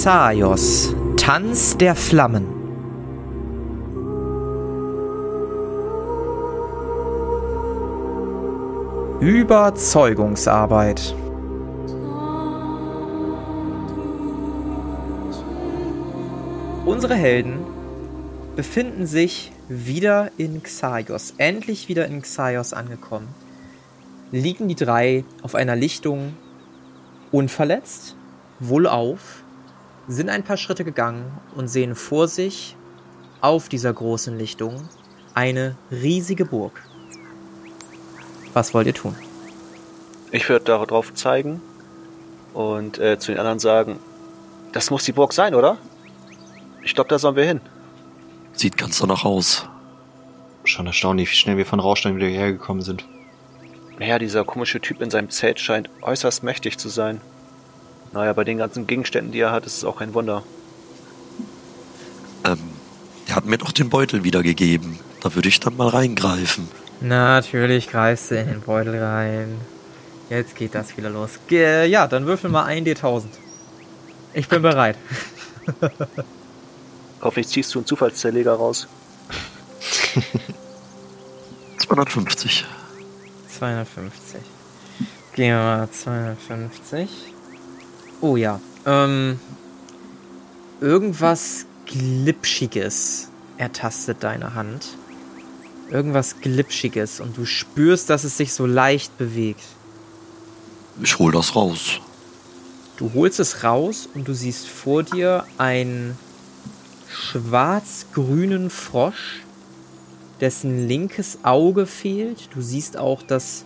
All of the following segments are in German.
Xaios, Tanz der Flammen. Überzeugungsarbeit. Unsere Helden befinden sich wieder in Xaios, endlich wieder in Xaios angekommen. Liegen die drei auf einer Lichtung unverletzt, wohlauf, sind ein paar Schritte gegangen und sehen vor sich auf dieser großen Lichtung eine riesige Burg. Was wollt ihr tun? Ich würde darauf zeigen und äh, zu den anderen sagen, das muss die Burg sein, oder? Ich glaube, da sollen wir hin. Sieht ganz danach aus. Schon erstaunlich, wie schnell wir von Rauschstein wieder hergekommen sind. Naja, dieser komische Typ in seinem Zelt scheint äußerst mächtig zu sein. Naja, bei den ganzen Gegenständen, die er hat, ist es auch kein Wunder. Ähm, er hat mir doch den Beutel wiedergegeben. Da würde ich dann mal reingreifen. Natürlich greifst du in den Beutel rein. Jetzt geht das wieder los. Ge ja, dann würfel mal ein D1000. Ich bin bereit. Hoffentlich ziehst du einen Zufallszerleger raus. 250. 250. Gehen wir mal 250. Oh ja. Ähm, irgendwas Glitschiges ertastet deine Hand. Irgendwas Glitschiges und du spürst, dass es sich so leicht bewegt. Ich hol das raus. Du holst es raus und du siehst vor dir einen schwarz-grünen Frosch, dessen linkes Auge fehlt. Du siehst auch, dass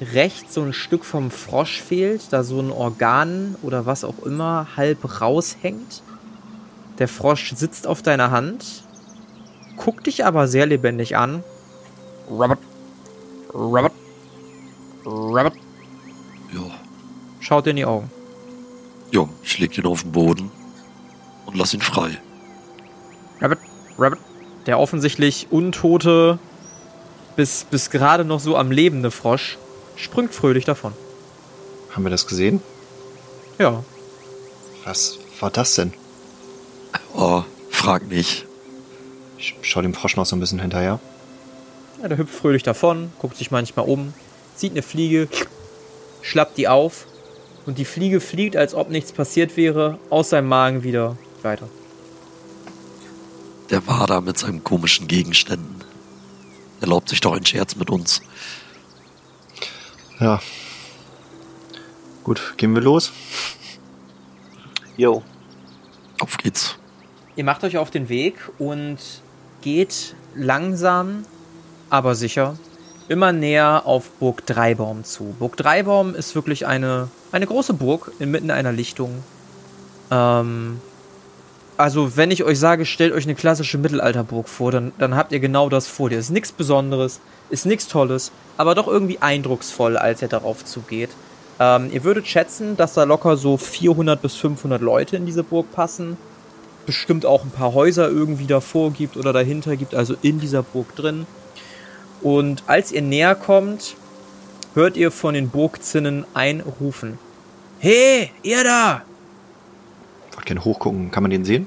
rechts so ein Stück vom Frosch fehlt, da so ein Organ oder was auch immer halb raushängt. Der Frosch sitzt auf deiner Hand, guckt dich aber sehr lebendig an. Robert, Robert, Robert. Ja. Schaut dir in die Augen. Ja, ich leg ihn auf den Boden und lass ihn frei. Rabbit, Rabbit. Der offensichtlich untote, bis, bis gerade noch so am lebende Frosch springt fröhlich davon. Haben wir das gesehen? Ja. Was war das denn? Oh, frag nicht. Ich schau dem Frosch noch so ein bisschen hinterher. ja. Der hüpft fröhlich davon, guckt sich manchmal um, sieht eine Fliege, schlappt die auf und die Fliege fliegt, als ob nichts passiert wäre, aus seinem Magen wieder weiter. Der war da mit seinen komischen Gegenständen. Erlaubt sich doch einen Scherz mit uns. Ja. Gut, gehen wir los. Jo. Auf geht's. Ihr macht euch auf den Weg und geht langsam, aber sicher immer näher auf Burg Dreibaum zu. Burg Dreibaum ist wirklich eine, eine große Burg inmitten einer Lichtung. Ähm, also, wenn ich euch sage, stellt euch eine klassische Mittelalterburg vor, dann, dann habt ihr genau das vor dir. Ist nichts Besonderes, ist nichts Tolles, aber doch irgendwie eindrucksvoll, als ihr darauf zugeht. Ähm, ihr würdet schätzen, dass da locker so 400 bis 500 Leute in diese Burg passen. Bestimmt auch ein paar Häuser irgendwie davor gibt oder dahinter gibt, also in dieser Burg drin. Und als ihr näher kommt, hört ihr von den Burgzinnen ein Rufen. Hey, ihr da! Wollt gerne hochgucken. Kann man den sehen?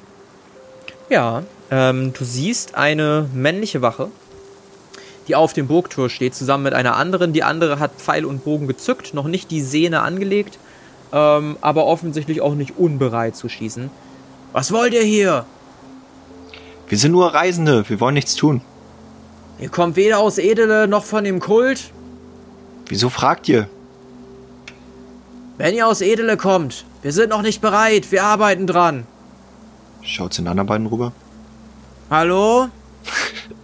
Ja, ähm, du siehst eine männliche Wache, die auf dem Burgtor steht, zusammen mit einer anderen. Die andere hat Pfeil und Bogen gezückt, noch nicht die Sehne angelegt, ähm, aber offensichtlich auch nicht unbereit zu schießen. Was wollt ihr hier? Wir sind nur Reisende. Wir wollen nichts tun. Ihr kommt weder aus Edele noch von dem Kult. Wieso fragt ihr? Wenn ihr aus Edele kommt, wir sind noch nicht bereit, wir arbeiten dran. Schaut zu den anderen beiden rüber. Hallo?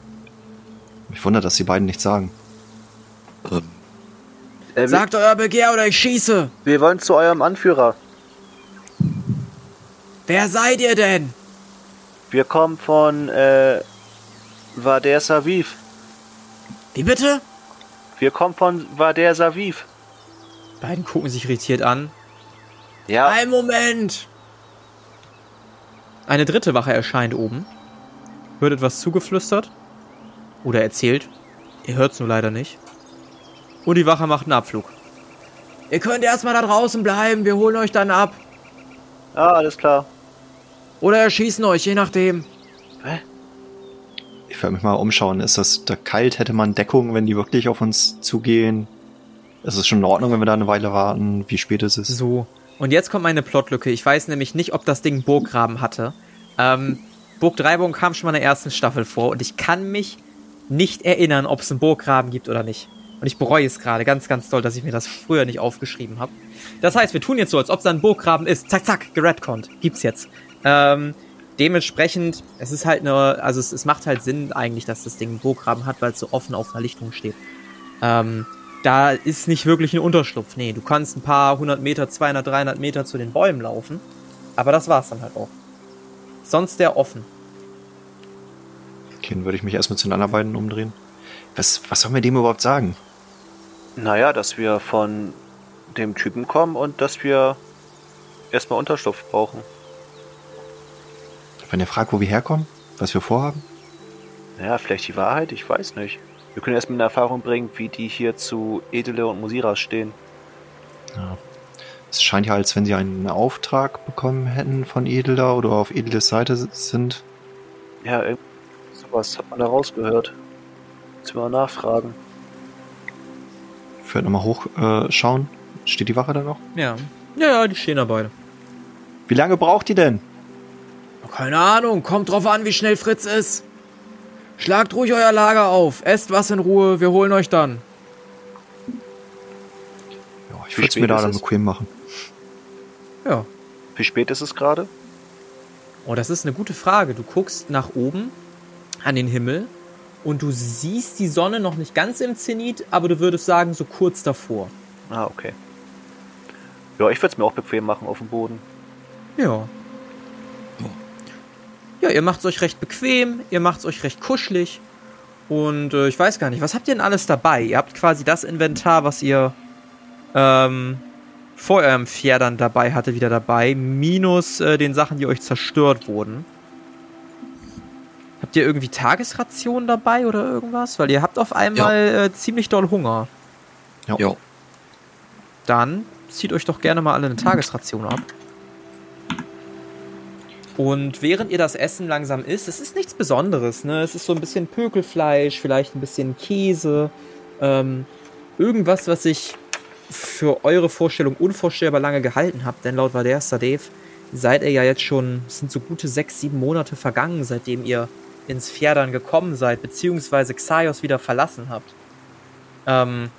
Mich wundert, dass die beiden nichts sagen. Ähm, Äh, Sagt euer Begehr oder ich schieße. wir wollen zu eurem Anführer. Wer seid ihr denn? Wir kommen von äh, Vader Saviv. Wie bitte? Wir kommen von Vader Saviv. Beiden gucken sich irritiert an. Ja, Ein Moment! Eine dritte Wache erscheint oben. Wird etwas zugeflüstert. Oder erzählt. Ihr hört's nur leider nicht. Und die Wache macht einen Abflug. Ihr könnt erstmal da draußen bleiben, wir holen euch dann ab. ah, alles klar. Oder erschießen euch, je nachdem. Hä? Ich werde mich mal umschauen. Ist das da kalt? Hätte man Deckung, wenn die wirklich auf uns zugehen? Ist es schon in Ordnung, wenn wir da eine Weile warten? Wie spät ist es? So. Und jetzt kommt meine Plotlücke. Ich weiß nämlich nicht, ob das Ding Burggraben hatte. Ähm, Burg Dreibogen kam schon mal in der ersten Staffel vor und ich kann mich nicht erinnern, ob es einen Burggraben gibt oder nicht. Und ich bereue es gerade ganz, ganz doll, dass ich mir das früher nicht aufgeschrieben habe. Das heißt, wir tun jetzt so, als ob es ein Burggraben ist. Zack, zack, geredconnt. Gibt's jetzt. Ähm, dementsprechend, es ist halt eine, also es, es macht halt Sinn eigentlich, dass das Ding einen Burggraben hat, weil es so offen auf einer Lichtung steht. Ähm, da ist nicht wirklich ein Unterschlupf. Nee, du kannst ein paar hundert Meter, 200, 300 Meter zu den Bäumen laufen. Aber das war's dann halt auch. Sonst der offen. Okay, dann würde ich mich erstmal zu den anderen beiden umdrehen. Was, was sollen wir dem überhaupt sagen? Naja, dass wir von dem Typen kommen und dass wir erstmal Unterschlupf brauchen. Wenn er fragt, wo wir herkommen, was wir vorhaben? Naja, vielleicht die Wahrheit, ich weiß nicht. Wir können erstmal in Erfahrung bringen, wie die hier zu Edele und Musiras stehen. Ja. Es scheint ja, als wenn sie einen Auftrag bekommen hätten von Edela oder auf Edeles Seite sind. Ja, sowas hat man da rausgehört. Müssen wir mal nachfragen. Ich werde nochmal hochschauen. Äh, schauen. Steht die Wache da noch? Ja. Ja, ja, die stehen da beide. Wie lange braucht die denn? Keine Ahnung, kommt drauf an, wie schnell Fritz ist. Schlagt ruhig euer Lager auf, esst was in Ruhe, wir holen euch dann. Ja, ich würde es mir da dann bequem machen. Ja. Wie spät ist es gerade? Oh, das ist eine gute Frage. Du guckst nach oben an den Himmel und du siehst die Sonne noch nicht ganz im Zenit, aber du würdest sagen, so kurz davor. Ah, okay. Ja, ich würde es mir auch bequem machen auf dem Boden. Ja. Ja, ihr macht es euch recht bequem, ihr macht es euch recht kuschelig. Und äh, ich weiß gar nicht, was habt ihr denn alles dabei? Ihr habt quasi das Inventar, was ihr ähm, vor eurem Pferdern dabei hatte, wieder dabei, minus äh, den Sachen, die euch zerstört wurden. Habt ihr irgendwie Tagesrationen dabei oder irgendwas? Weil ihr habt auf einmal äh, ziemlich doll Hunger. Ja. Dann zieht euch doch gerne mal alle eine Tagesration ab. Und während ihr das Essen langsam isst, es ist nichts Besonderes, ne? Es ist so ein bisschen Pökelfleisch, vielleicht ein bisschen Käse, ähm, irgendwas, was ich für eure Vorstellung unvorstellbar lange gehalten habe, denn laut Vader Sadev seid ihr ja jetzt schon, es sind so gute sechs, sieben Monate vergangen, seitdem ihr ins Pferdern gekommen seid, beziehungsweise Xaios wieder verlassen habt. Ähm,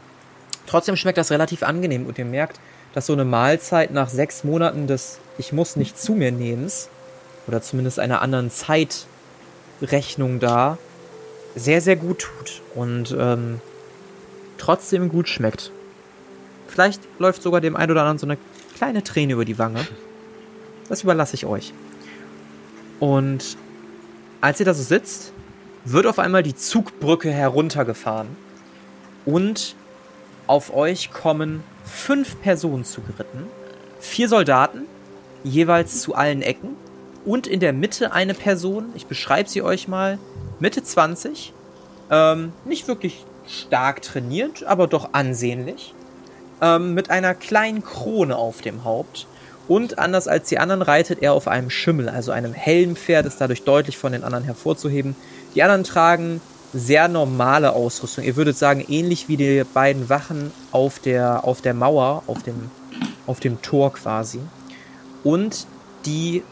trotzdem schmeckt das relativ angenehm und ihr merkt, dass so eine Mahlzeit nach sechs Monaten des Ich muss nicht zu mir nehmens oder zumindest einer anderen Zeitrechnung da sehr, sehr gut tut und ähm, trotzdem gut schmeckt. Vielleicht läuft sogar dem einen oder anderen so eine kleine Träne über die Wange. Das überlasse ich euch. Und als ihr da so sitzt, wird auf einmal die Zugbrücke heruntergefahren und auf euch kommen fünf Personen zugeritten. Vier Soldaten, jeweils zu allen Ecken. Und in der Mitte eine Person, ich beschreibe sie euch mal, Mitte 20. Ähm, nicht wirklich stark trainiert, aber doch ansehnlich. Ähm, mit einer kleinen Krone auf dem Haupt. Und anders als die anderen reitet er auf einem Schimmel, also einem Helmpferd, ist dadurch deutlich von den anderen hervorzuheben. Die anderen tragen sehr normale Ausrüstung. Ihr würdet sagen, ähnlich wie die beiden Wachen auf der, auf der Mauer, auf dem, auf dem Tor quasi. Und die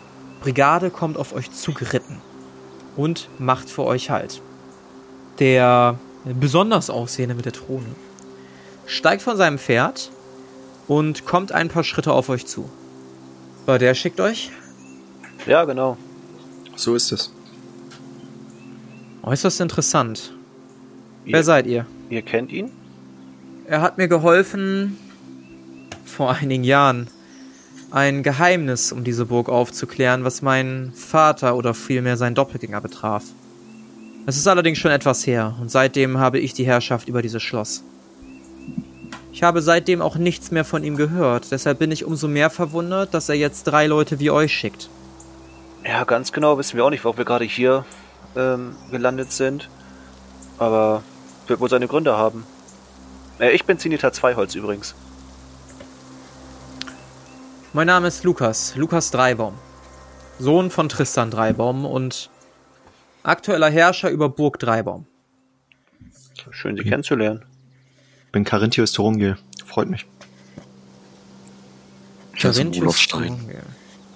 Brigade kommt auf euch zugeritten und macht für euch Halt. Der besonders aussehende mit der Throne steigt von seinem Pferd und kommt ein paar Schritte auf euch zu. So, der schickt euch. Ja, genau. So ist es. Äußerst interessant. Ihr, Wer seid ihr? ihr kennt ihn? Er hat mir geholfen, vor einigen Jahren ein Geheimnis um diese Burg aufzuklären, was meinen Vater oder vielmehr seinen Doppelgänger betraf. Es ist allerdings schon etwas her und seitdem habe ich die Herrschaft über dieses Schloss. Ich habe seitdem auch nichts mehr von ihm gehört, deshalb bin ich umso mehr verwundert, dass er jetzt drei Leute wie euch schickt. Ja, ganz genau wissen wir auch nicht, warum wir gerade hier ähm, gelandet sind. Aber wird wohl seine Gründe haben. Äh, ich bin Zinita Zweiholz übrigens. Mein Name ist Lukas, Lukas Dreibaum. Sohn von Tristan Dreibaum und aktueller Herrscher über Burg Dreibaum. Schön, Sie kennenzulernen. Bin Carinthius Thorungil. Freut mich. Carinthius. Thorongil.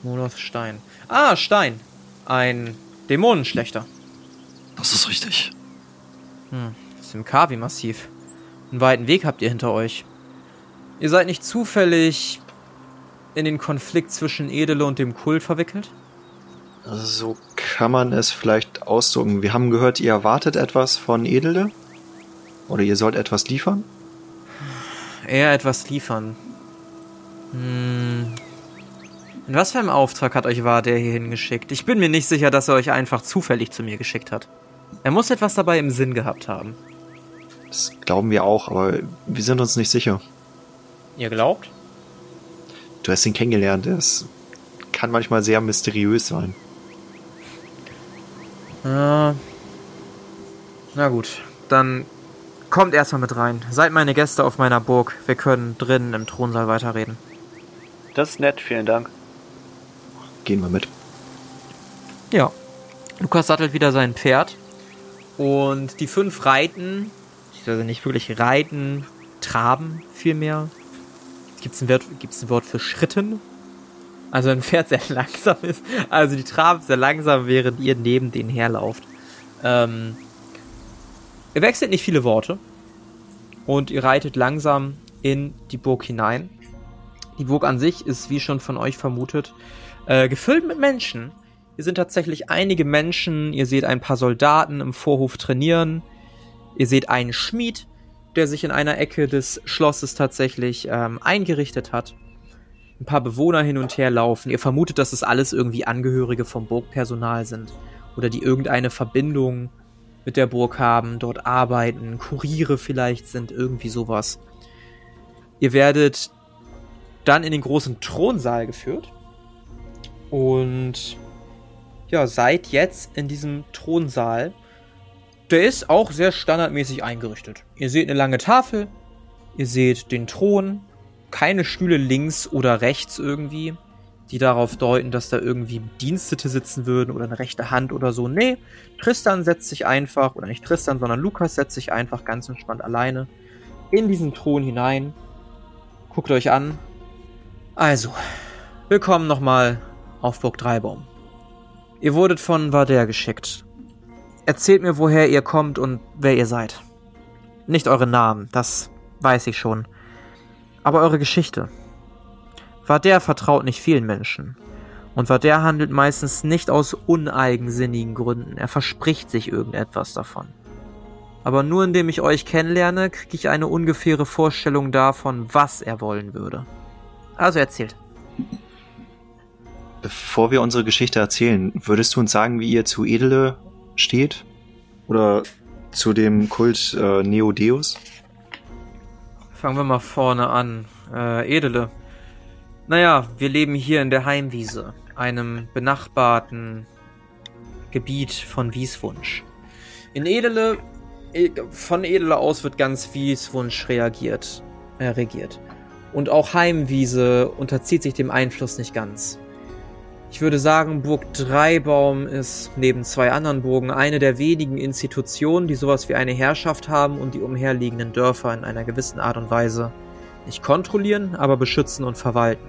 Moloth Stein. Ah, Stein. Ein Dämonenschlechter. Das ist richtig. Das ist im Kavi-Massiv. Einen weiten Weg habt ihr hinter euch. Ihr seid nicht zufällig in den Konflikt zwischen Edele und dem Kult verwickelt? So kann man es vielleicht ausdrücken. Wir haben gehört, ihr erwartet etwas von Edele. Oder ihr sollt etwas liefern. Eher etwas liefern. Hm. In was für einem Auftrag hat euch War der hier hingeschickt? Ich bin mir nicht sicher, dass er euch einfach zufällig zu mir geschickt hat. Er muss etwas dabei im Sinn gehabt haben. Das glauben wir auch, aber wir sind uns nicht sicher. Ihr glaubt? Du hast ihn kennengelernt. Es kann manchmal sehr mysteriös sein. Ja. Na gut, dann kommt erstmal mit rein. Seid meine Gäste auf meiner Burg. Wir können drinnen im Thronsaal weiterreden. Das ist nett, vielen Dank. Gehen wir mit. Ja. Lukas sattelt wieder sein Pferd. Und die fünf reiten, also nicht wirklich reiten, traben vielmehr. Gibt es ein, Wort- ein Wort für Schritten? Also ein Pferd sehr langsam ist. Also die traben sehr langsam, während ihr neben denen herlauft. Ähm, ihr wechselt nicht viele Worte. Und ihr reitet langsam in die Burg hinein. Die Burg an sich ist, wie schon von euch vermutet, äh, gefüllt mit Menschen. Hier sind tatsächlich einige Menschen. Ihr seht ein paar Soldaten im Vorhof trainieren. Ihr seht einen Schmied, der sich in einer Ecke des Schlosses tatsächlich ähm, eingerichtet hat. Ein paar Bewohner hin und her laufen. Ihr vermutet, dass es alles irgendwie Angehörige vom Burgpersonal sind. Oder die irgendeine Verbindung mit der Burg haben, dort arbeiten, Kuriere vielleicht sind, irgendwie sowas. Ihr werdet dann in den großen Thronsaal geführt. Und ja, seid jetzt in diesem Thronsaal. Der ist auch sehr standardmäßig eingerichtet. Ihr seht eine lange Tafel, ihr seht den Thron, keine Stühle links oder rechts irgendwie, die darauf deuten, dass da irgendwie Bedienstete sitzen würden oder eine rechte Hand oder so. Nee, Tristan setzt sich einfach, oder nicht Tristan, sondern Lukas setzt sich einfach ganz entspannt alleine in diesen Thron hinein. Guckt euch an. Also, willkommen nochmal auf Burg Dreibaum. Ihr wurdet von Vader geschickt. Erzählt mir, woher ihr kommt und wer ihr seid. Nicht eure Namen, das weiß ich schon. Aber eure Geschichte. Vader vertraut nicht vielen Menschen. Und Vader handelt meistens nicht aus uneigensinnigen Gründen. Er verspricht sich irgendetwas davon. Aber nur indem ich euch kennenlerne, kriege ich eine ungefähre Vorstellung davon, was er wollen würde. Also erzählt. Bevor wir unsere Geschichte erzählen, würdest du uns sagen, wie ihr zu Edele steht? Oder zu dem Kult äh, Neodeus? Fangen wir mal vorne an. Äh, Edele. Naja, wir leben hier in der Heimwiese, einem benachbarten Gebiet von Wieswunsch. In Edele, e- von Edele aus wird ganz Wieswunsch reagiert, äh, regiert. Und auch Heimwiese unterzieht sich dem Einfluss nicht ganz. Ich würde sagen, Burg Dreibaum ist neben zwei anderen Burgen eine der wenigen Institutionen, die sowas wie eine Herrschaft haben und die umherliegenden Dörfer in einer gewissen Art und Weise nicht kontrollieren, aber beschützen und verwalten.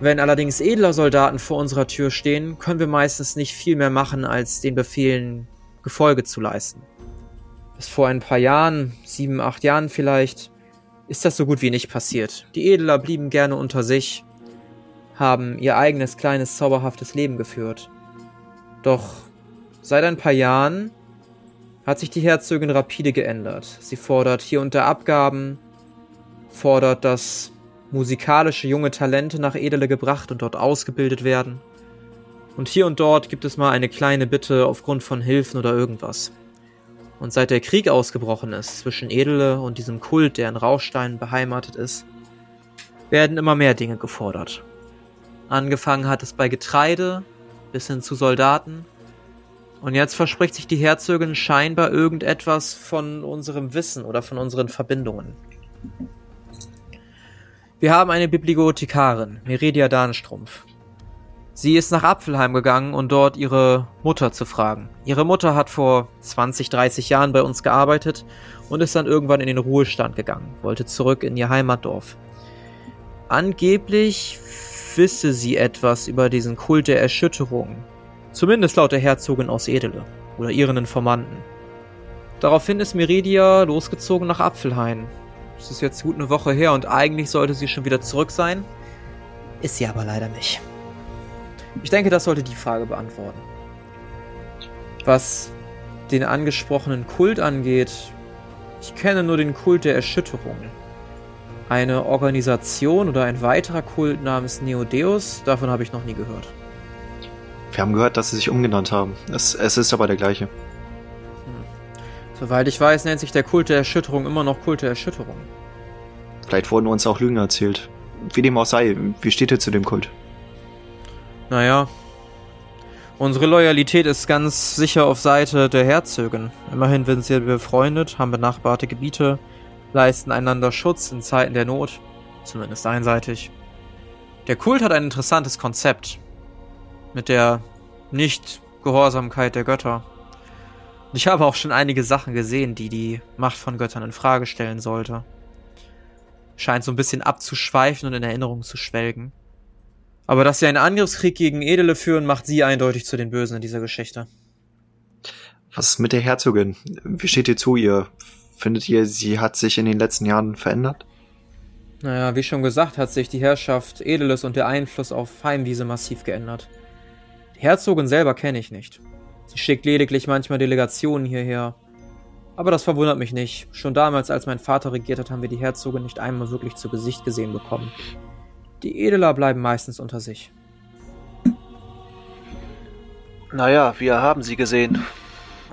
Wenn allerdings edler Soldaten vor unserer Tür stehen, können wir meistens nicht viel mehr machen, als den Befehlen Gefolge zu leisten. Bis vor ein paar Jahren, sieben, acht Jahren vielleicht, ist das so gut wie nicht passiert. Die Edler blieben gerne unter sich, haben ihr eigenes kleines zauberhaftes Leben geführt. Doch seit ein paar Jahren hat sich die Herzogin rapide geändert. Sie fordert hier und da Abgaben, fordert, dass musikalische junge Talente nach Edele gebracht und dort ausgebildet werden. Und hier und dort gibt es mal eine kleine Bitte aufgrund von Hilfen oder irgendwas. Und seit der Krieg ausgebrochen ist zwischen Edele und diesem Kult, der in Rauchstein beheimatet ist, werden immer mehr Dinge gefordert. Angefangen hat es bei Getreide bis hin zu Soldaten. Und jetzt verspricht sich die Herzogin scheinbar irgendetwas von unserem Wissen oder von unseren Verbindungen. Wir haben eine Bibliothekarin, Meridia Dahnstrumpf. Sie ist nach Apfelheim gegangen, um dort ihre Mutter zu fragen. Ihre Mutter hat vor 20, 30 Jahren bei uns gearbeitet und ist dann irgendwann in den Ruhestand gegangen, wollte zurück in ihr Heimatdorf. Angeblich wisse sie etwas über diesen Kult der Erschütterung. Zumindest laut der Herzogin aus Edele oder ihren Informanten. Daraufhin ist Meridia losgezogen nach Apfelhain. Es ist jetzt gut eine Woche her und eigentlich sollte sie schon wieder zurück sein. Ist sie aber leider nicht. Ich denke, das sollte die Frage beantworten. Was den angesprochenen Kult angeht, ich kenne nur den Kult der Erschütterung. Eine Organisation oder ein weiterer Kult namens Neodeus, davon habe ich noch nie gehört. Wir haben gehört, dass sie sich umgenannt haben. Es, es ist aber der gleiche. Soweit ich weiß, nennt sich der Kult der Erschütterung immer noch Kult der Erschütterung. Vielleicht wurden uns auch Lügen erzählt. Wie dem auch sei, wie steht ihr zu dem Kult? Naja, unsere Loyalität ist ganz sicher auf Seite der Herzögin. Immerhin sind wir befreundet, haben benachbarte Gebiete, leisten einander Schutz in Zeiten der Not, zumindest einseitig. Der Kult hat ein interessantes Konzept mit der Nicht-Gehorsamkeit der Götter. Ich habe auch schon einige Sachen gesehen, die die Macht von Göttern in Frage stellen sollte. Scheint so ein bisschen abzuschweifen und in Erinnerung zu schwelgen. Aber dass sie einen Angriffskrieg gegen Edele führen, macht sie eindeutig zu den Bösen in dieser Geschichte. Was ist mit der Herzogin? Wie steht ihr zu ihr? Findet ihr, sie hat sich in den letzten Jahren verändert? Naja, wie schon gesagt, hat sich die Herrschaft Edeles und der Einfluss auf Heimwiese massiv geändert. Die Herzogin selber kenne ich nicht. Sie schickt lediglich manchmal Delegationen hierher. Aber das verwundert mich nicht. Schon damals, als mein Vater regiert hat, haben wir die Herzogin nicht einmal wirklich zu Gesicht gesehen bekommen. Die Edeler bleiben meistens unter sich. Naja, wir haben sie gesehen.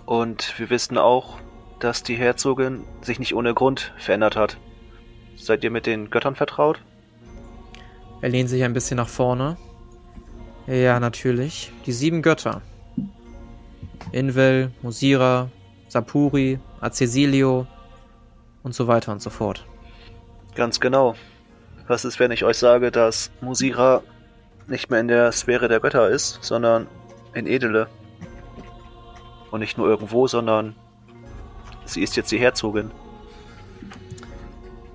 Und wir wissen auch, dass die Herzogin sich nicht ohne Grund verändert hat. Seid ihr mit den Göttern vertraut? Er lehnt sich ein bisschen nach vorne. Ja, natürlich. Die sieben Götter. Invel, Musira, Sapuri, Acesilio und so weiter und so fort. Ganz genau. Was ist, wenn ich euch sage, dass Musira nicht mehr in der Sphäre der Götter ist, sondern in Edele? Und nicht nur irgendwo, sondern sie ist jetzt die Herzogin.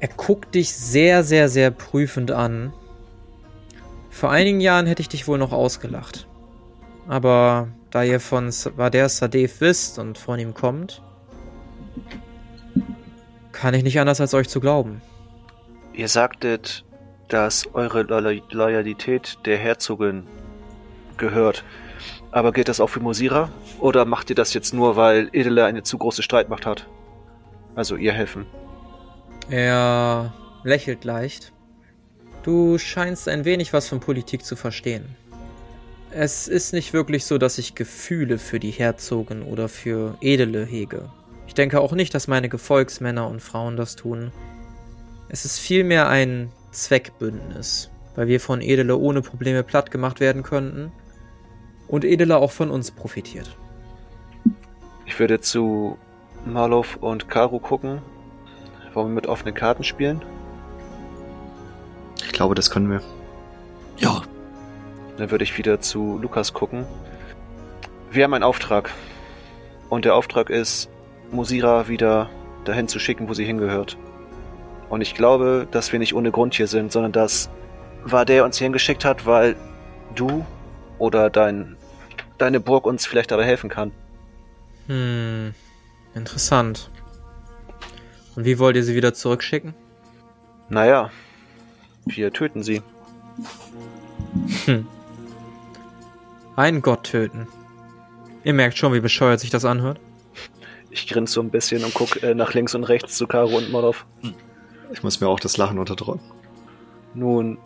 Er guckt dich sehr, sehr, sehr prüfend an. Vor einigen Jahren hätte ich dich wohl noch ausgelacht. Aber da ihr von Vader Sadev wisst und von ihm kommt, kann ich nicht anders als euch zu glauben. Ihr sagtet, dass eure Lo Loyalität der Herzogin gehört. Aber gilt das auch für Mosira? Oder macht ihr das jetzt nur, weil Edele eine zu große Streitmacht hat? Also ihr helfen. Er lächelt leicht. Du scheinst ein wenig was von Politik zu verstehen. Es ist nicht wirklich so, dass ich Gefühle für die Herzogin oder für Edele hege. Ich denke auch nicht, dass meine Gefolgsmänner und Frauen das tun. Es ist vielmehr ein Zweckbündnis, weil wir von Edele ohne Probleme platt gemacht werden könnten und Edele auch von uns profitiert. Ich würde zu Marlov und Karu gucken. Wollen wir mit offenen Karten spielen? Ich glaube, das können wir. Ja, Dann würde ich wieder zu Lukas gucken. Wir haben einen Auftrag. Und der Auftrag ist, Musira wieder dahin zu schicken, wo sie hingehört. Und ich glaube, dass wir nicht ohne Grund hier sind, sondern dass Vader uns hier hingeschickt hat, weil du oder dein, deine Burg uns vielleicht dabei helfen kann. Hm, interessant. Und wie wollt ihr sie wieder zurückschicken? Naja, wir töten sie. Hm. Einen Gott töten. Ihr merkt schon, wie bescheuert sich das anhört. Ich grinse so ein bisschen und guck äh, nach links und rechts zu Karo und Molov. Ich muss mir auch das Lachen unterdrücken. Nun,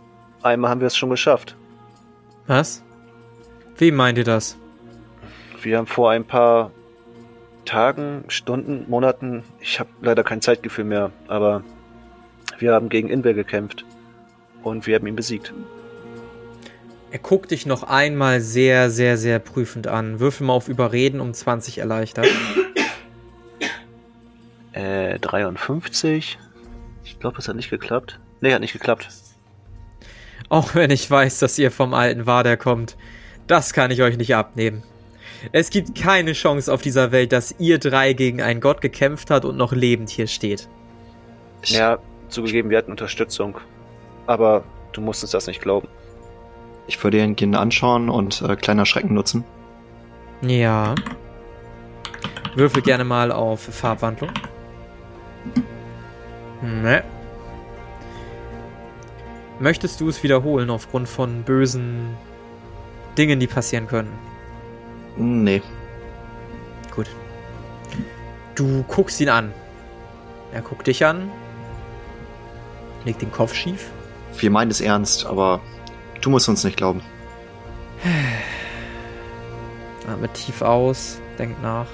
einmal haben wir es schon geschafft. Was? Wie meint ihr das? Wir haben vor ein paar Tagen, Stunden, Monaten, ich habe leider kein Zeitgefühl mehr, aber wir haben gegen Inver gekämpft und wir haben ihn besiegt. Er guckt dich noch einmal sehr, sehr, sehr prüfend an. Würfel mal auf Überreden um 20 erleichtert. Äh, 53. Ich glaube, es hat nicht geklappt. Nee, hat nicht geklappt. Auch wenn ich weiß, dass ihr vom alten Wader kommt. Das kann ich euch nicht abnehmen. Es gibt keine Chance auf dieser Welt, dass ihr drei gegen einen Gott gekämpft habt und noch lebend hier steht. Ja, zugegeben, wir hatten Unterstützung. Aber du musst uns das nicht glauben. Ich würde ihn gerne anschauen und äh, kleiner Schrecken nutzen. Ja. Würfel gerne mal auf Farbwandlung. Ne. Möchtest du es wiederholen aufgrund von bösen Dingen, die passieren können? Nee. Gut. Du guckst ihn an. Er guckt dich an. Legt den Kopf schief. Wir meinen es ernst, aber du musst uns nicht glauben. Atmet tief aus, denkt nach.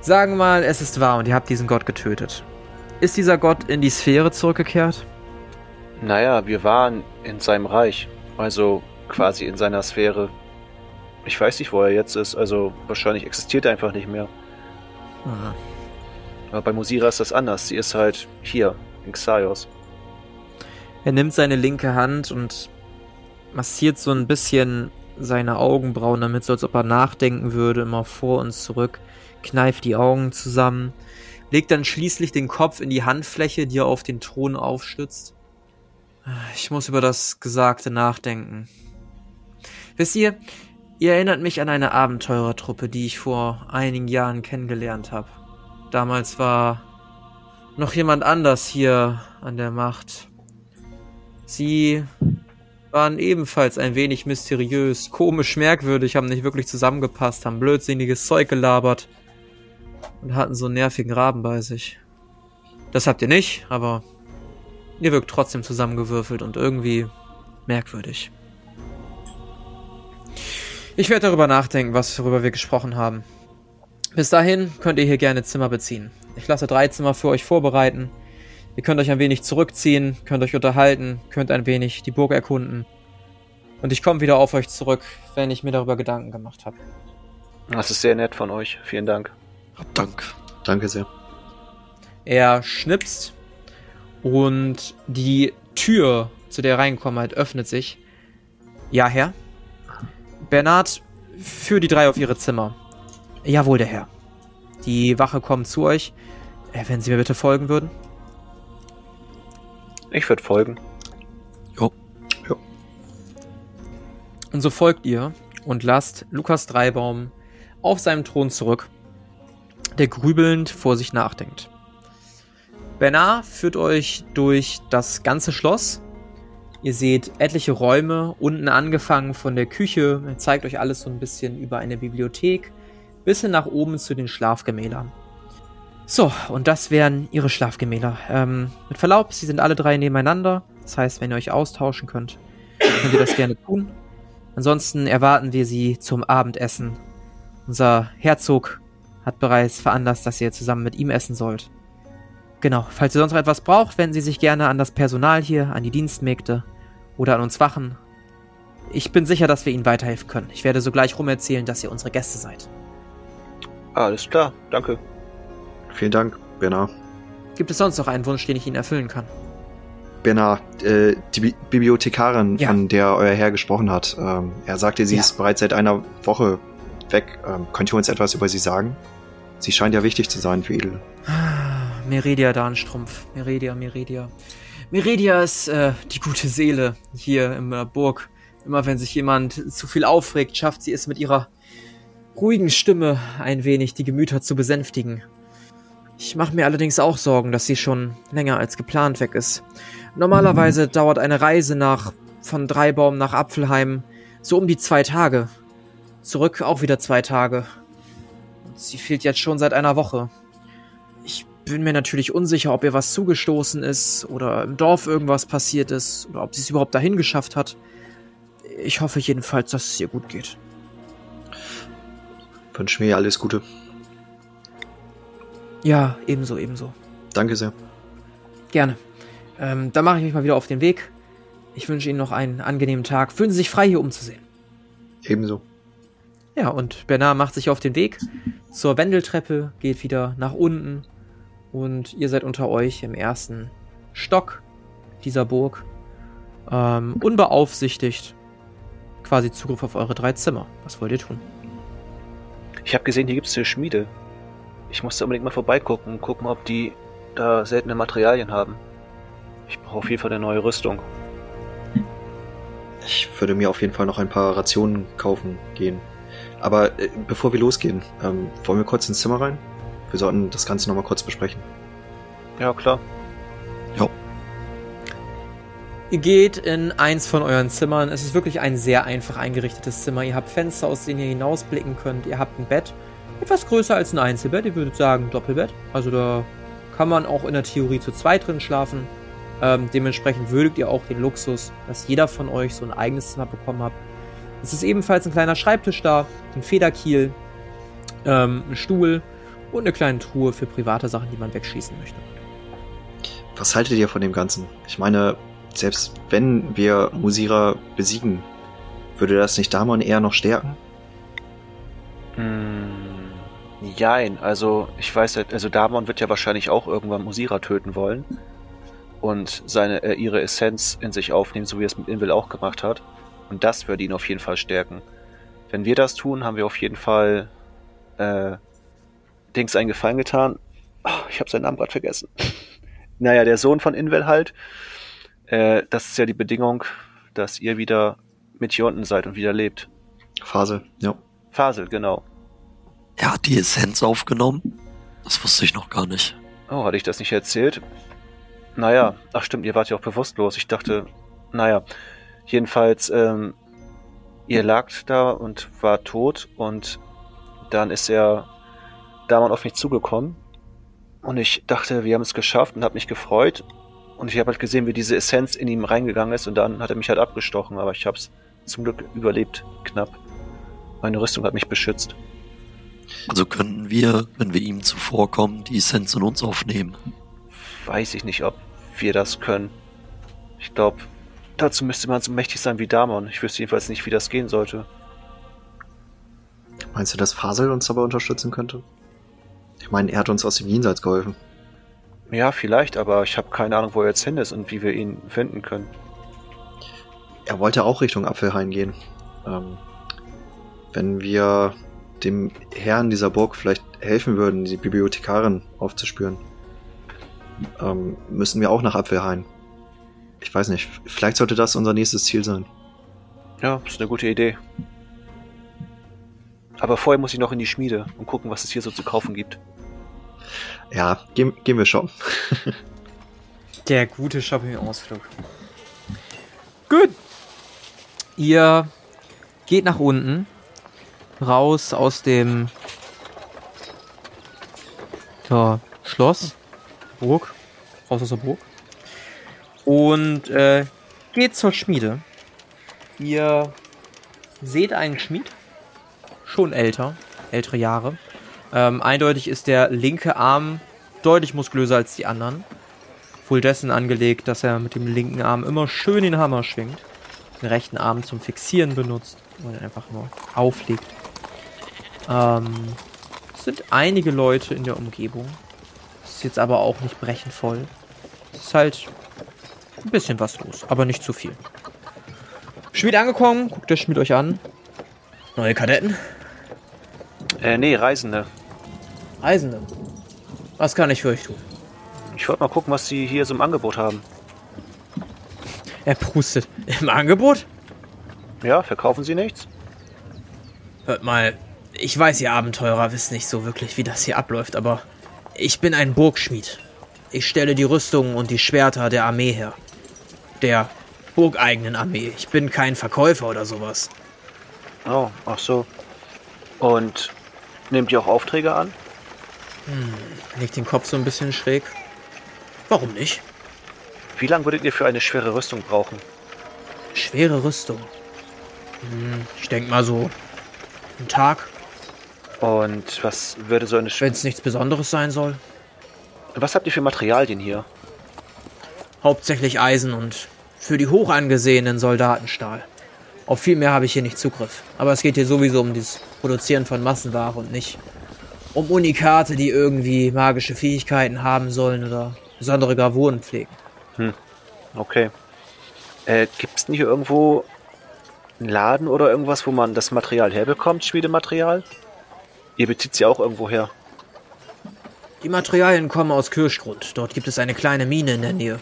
Sagen wir mal, es ist wahr und ihr habt diesen Gott getötet. Ist dieser Gott in die Sphäre zurückgekehrt? Naja, wir waren in seinem Reich. Also quasi in seiner Sphäre. Ich weiß nicht, wo er jetzt ist. Also wahrscheinlich existiert er einfach nicht mehr. Aha. Aber bei Musira ist das anders. Sie ist halt hier, in Xaios. Er nimmt seine linke Hand und massiert so ein bisschen seine Augenbrauen damit, so als ob er nachdenken würde, immer vor und zurück, kneift die Augen zusammen, legt dann schließlich den Kopf in die Handfläche, die er auf den Thron aufstützt. Ich muss über das Gesagte nachdenken. Wisst ihr, ihr erinnert mich an eine Abenteurertruppe, die ich vor einigen Jahren kennengelernt habe. Damals war noch jemand anders hier an der Macht. Sie waren ebenfalls ein wenig mysteriös, komisch, merkwürdig, haben nicht wirklich zusammengepasst, haben blödsinniges Zeug gelabert und hatten so einen nervigen Raben bei sich. Das habt ihr nicht, aber ihr wirkt trotzdem zusammengewürfelt und irgendwie merkwürdig. Ich werde darüber nachdenken, was worüber wir gesprochen haben. Bis dahin könnt ihr hier gerne Zimmer beziehen. Ich lasse drei Zimmer für euch vorbereiten. Ihr könnt euch ein wenig zurückziehen, könnt euch unterhalten, könnt ein wenig die Burg erkunden. Und ich komme wieder auf euch zurück, wenn ich mir darüber Gedanken gemacht habe. Das ist sehr nett von euch. Vielen Dank. Dank. Danke sehr. Er schnipst und die Tür, zu der er reingekommen hat, öffnet sich. Ja, Herr? Bernhard, führ die drei auf ihre Zimmer. Jawohl, der Herr. Die Wache kommt zu euch. Äh, Wenn Sie mir bitte folgen würden. Ich würde folgen. Jo. Und so folgt ihr und lasst Lukas Dreibaum auf seinem Thron zurück, der grübelnd vor sich nachdenkt. Bernard führt euch durch das ganze Schloss. Ihr seht etliche Räume, unten angefangen von der Küche. Er zeigt euch alles so ein bisschen über eine Bibliothek, bis hin nach oben zu den Schlafgemälern. So, und das wären ihre Schlafgemäler. Ähm, mit Verlaub, sie sind alle drei nebeneinander. Das heißt, wenn ihr euch austauschen könnt, könnt ihr das gerne tun. Ansonsten erwarten wir sie zum Abendessen. Unser Herzog hat bereits veranlasst, dass ihr zusammen mit ihm essen sollt. Genau, falls ihr sonst noch etwas braucht, wenden Sie sich gerne an das Personal hier, an die Dienstmägde oder an uns Wachen. Ich bin sicher, dass wir Ihnen weiterhelfen können. Ich werde sogleich rumerzählen, dass ihr unsere Gäste seid. Alles klar, danke. Vielen Dank, Bernard. Gibt es sonst noch einen Wunsch, den ich Ihnen erfüllen kann? Bernard, äh, die Bi Bibliothekarin, Ja. von der euer Herr gesprochen hat, ähm, er sagte, sie Ja. ist bereits seit einer Woche weg. Ähm, könnt ihr uns etwas über sie sagen? Sie scheint ja wichtig zu sein für Edel. Meridia Darnstrumpf. Meridia, Meridia. Meridia ist äh, die gute Seele hier in der Burg. Immer wenn sich jemand zu viel aufregt, schafft sie es mit ihrer ruhigen Stimme ein wenig die Gemüter zu besänftigen. Ich mache mir allerdings auch Sorgen, dass sie schon länger als geplant weg ist. Normalerweise dauert eine Reise nach von Dreibaum nach Apfelheim so um die zwei Tage. Zurück auch wieder zwei Tage. Und sie fehlt jetzt schon seit einer Woche. Ich bin mir natürlich unsicher, ob ihr was zugestoßen ist oder im Dorf irgendwas passiert ist oder ob sie es überhaupt dahin geschafft hat. Ich hoffe jedenfalls, dass es ihr gut geht. Wünsche mir alles Gute. Ja, ebenso, ebenso. Danke sehr. Gerne. Ähm, dann mache ich mich mal wieder auf den Weg. Ich wünsche Ihnen noch einen angenehmen Tag. Fühlen Sie sich frei, hier umzusehen. Ebenso. Ja, und Bernard macht sich auf den Weg zur Wendeltreppe, geht wieder nach unten und ihr seid unter euch im ersten Stock dieser Burg. Ähm, unbeaufsichtigt quasi Zugriff auf eure drei Zimmer. Was wollt ihr tun? Ich habe gesehen, hier gibt es eine Schmiede. Ich musste unbedingt mal vorbeigucken und gucken, ob die da seltene Materialien haben. Ich brauche auf jeden Fall eine neue Rüstung. Ich würde mir auf jeden Fall noch ein paar Rationen kaufen gehen. Aber äh, bevor wir losgehen, ähm, wollen wir kurz ins Zimmer rein? Wir sollten das Ganze nochmal kurz besprechen. Ja, klar. Ihr geht in eins von euren Zimmern. Es ist wirklich ein sehr einfach eingerichtetes Zimmer. Ihr habt Fenster, aus denen ihr hinausblicken könnt. Ihr habt ein Bett. Etwas größer als ein Einzelbett. Ihr würdet sagen Doppelbett. Also da kann man auch in der Theorie zu zweit drin schlafen. Ähm, dementsprechend würdigt ihr auch den Luxus, dass jeder von euch so ein eigenes Zimmer bekommen hat. Es ist ebenfalls ein kleiner Schreibtisch da, ein Federkiel, ähm, ein Stuhl und eine kleine Truhe für private Sachen, die man wegschießen möchte. Was haltet ihr von dem Ganzen? Ich meine, selbst wenn wir Musira besiegen, würde das nicht Damon eher noch stärken? Hm, jein, also ich weiß halt, also Damon wird ja wahrscheinlich auch irgendwann Musira töten wollen und seine äh, ihre Essenz in sich aufnehmen, so wie er es mit Invil auch gemacht hat. Und das würde ihn auf jeden Fall stärken. Wenn wir das tun, haben wir auf jeden Fall äh, Dings einen Gefallen getan. Oh, ich habe seinen Namen gerade vergessen. naja, der Sohn von Invel halt. Äh, das ist ja die Bedingung, dass ihr wieder mit hier unten seid und wieder lebt. Phase, ja. Fasel, genau. Er hat die Essenz aufgenommen? Das wusste ich noch gar nicht. Oh, hatte ich das nicht erzählt? Naja, ach stimmt, ihr wart ja auch bewusstlos. Ich dachte, naja, jedenfalls, ähm, ihr lagt da und war tot und dann ist er Damon auf mich zugekommen und ich dachte, wir haben es geschafft und habe mich gefreut und ich habe halt gesehen, wie diese Essenz in ihm reingegangen ist und dann hat er mich halt abgestochen, aber ich habe es zum Glück überlebt, knapp. Meine Rüstung hat mich beschützt. Also könnten wir, wenn wir ihm zuvorkommen, die Essenz in uns aufnehmen. Weiß ich nicht, ob wir das können. Ich glaube, dazu müsste man so mächtig sein wie Damon. Ich wüsste jedenfalls nicht, wie das gehen sollte. Meinst du, dass Fasel uns dabei unterstützen könnte? Ich meine, er hat uns aus dem Jenseits geholfen. Ja, vielleicht, aber ich habe keine Ahnung, wo er jetzt hin ist und wie wir ihn finden können. Er wollte auch Richtung Apfelhain gehen. Ähm, wenn wir dem Herrn dieser Burg vielleicht helfen würden, die Bibliothekarin aufzuspüren, ähm, müssen wir auch nach Apfelhain. Ich weiß nicht, vielleicht sollte das unser nächstes Ziel sein. Ja, ist eine gute Idee. Aber vorher muss ich noch in die Schmiede und gucken, was es hier so zu kaufen gibt. Ja, gehen, gehen wir shoppen. Der gute Shopping-Ausflug. Gut. Ihr geht nach unten, raus aus dem ja, Schloss, Burg, raus aus der Burg und äh, geht zur Schmiede. Ihr seht einen Schmied, schon älter, ältere Jahre. Ähm, eindeutig ist der linke Arm deutlich muskulöser als die anderen. Wohl dessen angelegt, dass er mit dem linken Arm immer schön den Hammer schwingt. Den rechten Arm zum Fixieren benutzt und einfach nur auflegt. Ähm, es sind einige Leute in der Umgebung. Es ist jetzt aber auch nicht brechend voll. Es ist halt ein bisschen was los, aber nicht zu viel. Schmied angekommen, guckt der Schmied euch an. Neue Kadetten? Äh, nee, Reisende. Reisende. Was kann ich für euch tun? Ich wollte mal gucken, was sie hier so im Angebot haben. Er prustet. Im Angebot? Ja, verkaufen sie nichts? Hört mal, ich weiß, ihr Abenteurer wisst nicht so wirklich, wie das hier abläuft, aber ich bin ein Burgschmied. Ich stelle die Rüstungen und die Schwerter der Armee her. Der burgeigenen Armee. Ich bin kein Verkäufer oder sowas. Oh, ach so. Und nehmt ihr auch Aufträge an? Hm, legt den Kopf so ein bisschen schräg. Warum nicht? Wie lange würdet ihr für eine schwere Rüstung brauchen? Schwere Rüstung. Hm, ich denke mal so einen Tag, Und was würde so eine wenn es nichts Besonderes sein soll. Was habt ihr für Materialien hier? Hauptsächlich Eisen und für die hoch angesehenen Soldaten Stahl. Auf viel mehr habe ich hier nicht Zugriff. Aber es geht hier sowieso um das Produzieren von Massenware und nicht um Unikate, die irgendwie magische Fähigkeiten haben sollen oder besondere Gravuren pflegen. Okay. Äh, Gibt es denn hier irgendwo einen Laden oder irgendwas, wo man das Material herbekommt, Schmiedematerial? Ihr bezieht sie auch irgendwo her. Die Materialien kommen aus Kirschgrund. Dort gibt es eine kleine Mine in der Nähe.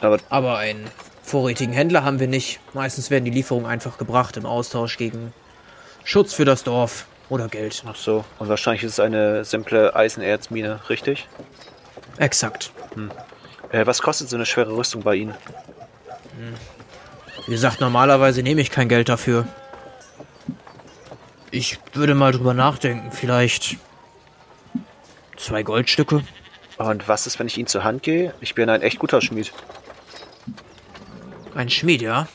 Aber Aber einen vorrätigen Händler haben wir nicht. Meistens werden die Lieferungen einfach gebracht im Austausch gegen Schutz für das Dorf oder Geld. ach so, und wahrscheinlich ist es eine simple Eisenerzmine, richtig? Exakt. Äh, was kostet so eine schwere Rüstung bei Ihnen? Wie gesagt, normalerweise nehme ich kein Geld dafür. Ich würde mal drüber nachdenken. Vielleicht zwei Goldstücke. Und was ist, wenn ich Ihnen zur Hand gehe? Ich bin ein echt guter Schmied. Ein Schmied, ja?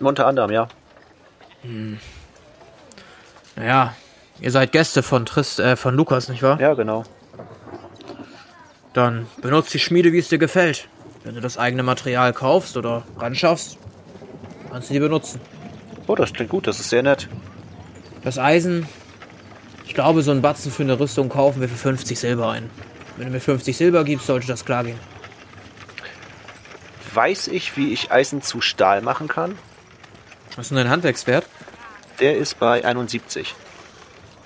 Unter anderem, ja. Naja, ihr seid Gäste von Trist, äh, von Lukas, nicht wahr? Ja, genau. Dann benutzt die Schmiede, wie es dir gefällt. Wenn du das eigene Material kaufst oder ranschaffst, kannst du die benutzen. Oh, das klingt gut, das ist sehr nett. Das Eisen, ich glaube, so einen Batzen für eine Rüstung kaufen wir für 50 Silber ein. Wenn du mir 50 Silber gibst, sollte das klar gehen. Weiß ich, wie ich Eisen zu Stahl machen kann? Was ist denn dein Handwerkswert? Der ist bei 71.